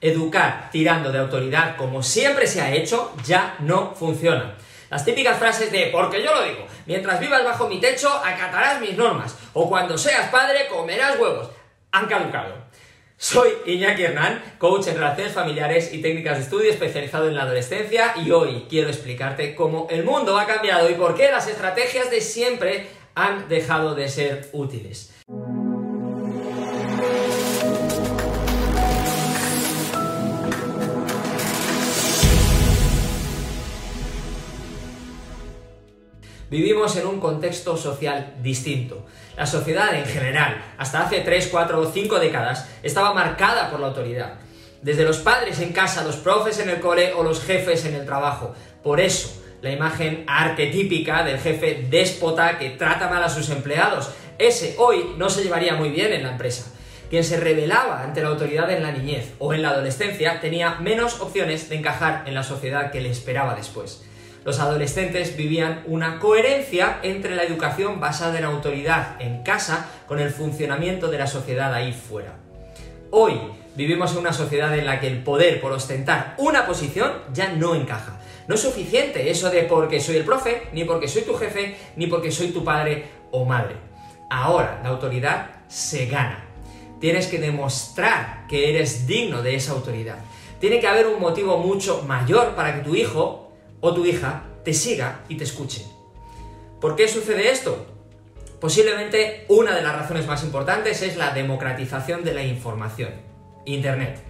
Educar tirando de autoridad como siempre se ha hecho ya no funciona. Las típicas frases de porque yo lo digo, mientras vivas bajo mi techo acatarás mis normas, o cuando seas padre comerás huevos, han caducado. Soy Iñaki Hernán, coach en relaciones familiares y técnicas de estudio especializado en la adolescencia y hoy quiero explicarte cómo el mundo ha cambiado y por qué las estrategias de siempre han dejado de ser útiles. Vivimos en un contexto social distinto. La sociedad en general, hasta hace 3, 4 o 5 décadas, estaba marcada por la autoridad. Desde los padres en casa, los profes en el cole o los jefes en el trabajo. Por eso, la imagen arquetípica del jefe déspota que trata mal a sus empleados, ese hoy no se llevaría muy bien en la empresa. Quien se rebelaba ante la autoridad en la niñez o en la adolescencia tenía menos opciones de encajar en la sociedad que le esperaba después los adolescentes vivían una coherencia entre la educación basada en autoridad en casa con el funcionamiento de la sociedad ahí fuera. Hoy vivimos en una sociedad en la que el poder por ostentar una posición ya no encaja. No es suficiente eso de porque soy el profe, ni porque soy tu jefe, ni porque soy tu padre o madre. Ahora la autoridad se gana. Tienes que demostrar que eres digno de esa autoridad. Tiene que haber un motivo mucho mayor para que tu hijo o tu hija te siga y te escuche. ¿Por qué sucede esto? Posiblemente una de las razones más importantes es la democratización de la información, Internet.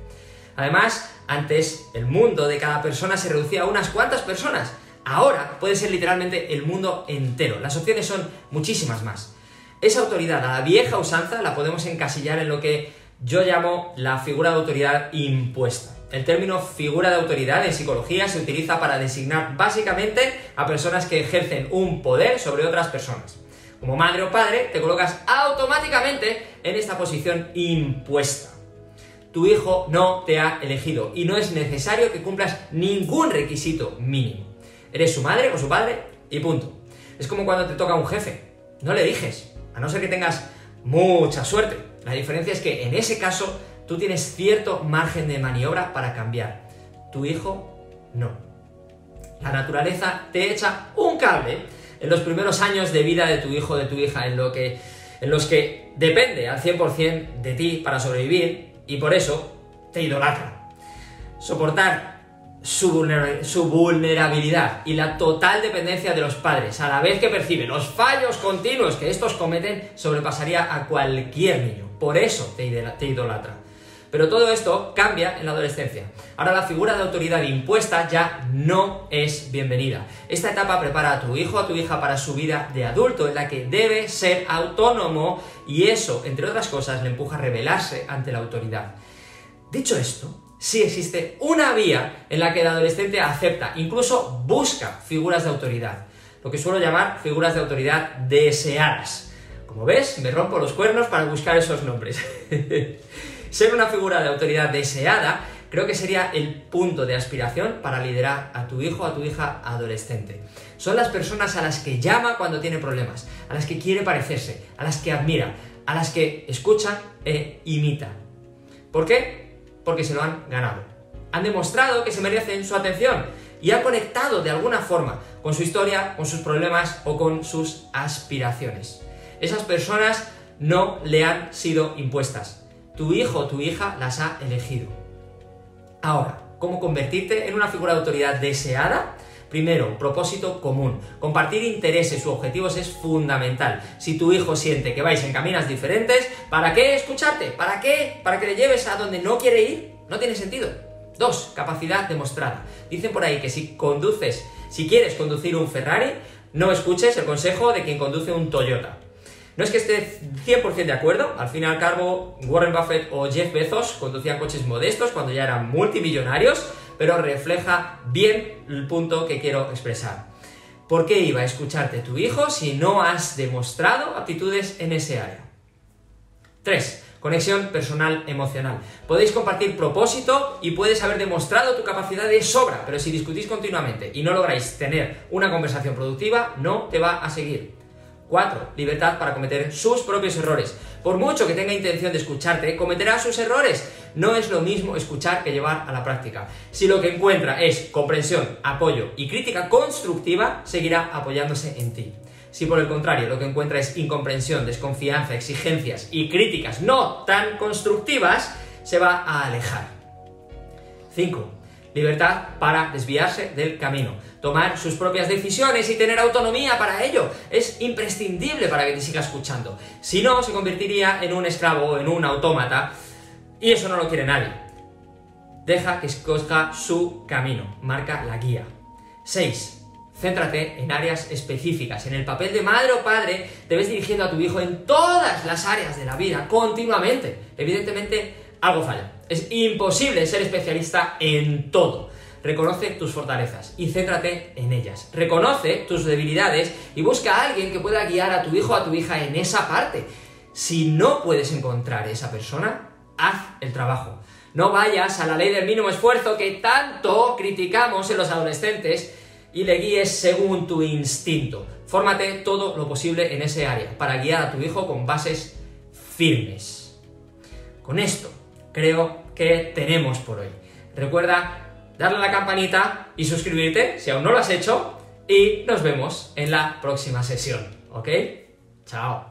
Además, antes el mundo de cada persona se reducía a unas cuantas personas. Ahora puede ser literalmente el mundo entero. Las opciones son muchísimas más. Esa autoridad, a la vieja usanza, la podemos encasillar en lo que yo llamo la figura de autoridad impuesta. El término figura de autoridad en psicología se utiliza para designar básicamente a personas que ejercen un poder sobre otras personas. Como madre o padre, te colocas automáticamente en esta posición impuesta. Tu hijo no te ha elegido y no es necesario que cumplas ningún requisito mínimo. Eres su madre o su padre y punto. Es como cuando te toca un jefe. No le eliges, a no ser que tengas mucha suerte. La diferencia es que en ese caso Tú tienes cierto margen de maniobra para cambiar. Tu hijo no. La naturaleza te echa un cable en los primeros años de vida de tu hijo de tu hija, en, lo que, en los que depende al 100% de ti para sobrevivir y por eso te idolatra. Soportar su, vulnerabilidad y la total dependencia de los padres, a la vez que percibe los fallos continuos que estos cometen, sobrepasaría a cualquier niño. Por eso te idolatra. Pero todo esto cambia en la adolescencia. Ahora la figura de autoridad impuesta ya no es bienvenida. Esta etapa prepara a tu hijo o a tu hija para su vida de adulto en la que debe ser autónomo y eso, entre otras cosas, le empuja a rebelarse ante la autoridad. Dicho esto, sí existe una vía en la que el adolescente acepta, incluso busca figuras de autoridad, lo que suelo llamar figuras de autoridad deseadas. Como ves, me rompo los cuernos para buscar esos nombres. Ser una figura de autoridad deseada creo que sería el punto de aspiración para liderar a tu hijo o a tu hija adolescente. Son las personas a las que llama cuando tiene problemas, a las que quiere parecerse, a las que admira, a las que escucha e imita. ¿Por qué? Porque se lo han ganado. Han demostrado que se merecen su atención y han conectado de alguna forma con su historia, con sus problemas o con sus aspiraciones. Esas personas no le han sido impuestas tu hijo o tu hija las ha elegido. Ahora, ¿cómo convertirte en una figura de autoridad deseada? Primero, propósito común. Compartir intereses u objetivos es fundamental. Si tu hijo siente que vais en caminas diferentes, ¿para qué escucharte? ¿Para qué? ¿Para que le lleves a donde no quiere ir? No tiene sentido. Dos, capacidad demostrada. Dicen por ahí que si conduces, si quieres conducir un Ferrari, no escuches el consejo de quien conduce un Toyota. No es que esté 100% de acuerdo, al fin y al cabo Warren Buffett o Jeff Bezos conducían coches modestos cuando ya eran multimillonarios, pero refleja bien el punto que quiero expresar. ¿Por qué iba a escucharte tu hijo si no has demostrado aptitudes en ese área? 3. Conexión personal emocional. Podéis compartir propósito y puedes haber demostrado tu capacidad de sobra, pero si discutís continuamente y no lográis tener una conversación productiva, no te va a seguir. 4. Libertad para cometer sus propios errores. Por mucho que tenga intención de escucharte, cometerá sus errores. No es lo mismo escuchar que llevar a la práctica. Si lo que encuentra es comprensión, apoyo y crítica constructiva, seguirá apoyándose en ti. Si por el contrario lo que encuentra es incomprensión, desconfianza, exigencias y críticas no tan constructivas, se va a alejar. 5. Libertad para desviarse del camino, tomar sus propias decisiones y tener autonomía para ello. Es imprescindible para que te siga escuchando. Si no, se convertiría en un esclavo o en un autómata y eso no lo quiere nadie. Deja que escoja su camino, marca la guía. 6. Céntrate en áreas específicas. En el papel de madre o padre, te ves dirigiendo a tu hijo en todas las áreas de la vida, continuamente. Evidentemente, algo falla. Es imposible ser especialista en todo. Reconoce tus fortalezas y céntrate en ellas. Reconoce tus debilidades y busca a alguien que pueda guiar a tu hijo o a tu hija en esa parte. Si no puedes encontrar esa persona, haz el trabajo. No vayas a la ley del mínimo esfuerzo que tanto criticamos en los adolescentes y le guíes según tu instinto. Fórmate todo lo posible en ese área para guiar a tu hijo con bases firmes. Con esto creo que tenemos por hoy. Recuerda darle a la campanita y suscribirte si aún no lo has hecho y nos vemos en la próxima sesión. ¿Ok? Chao.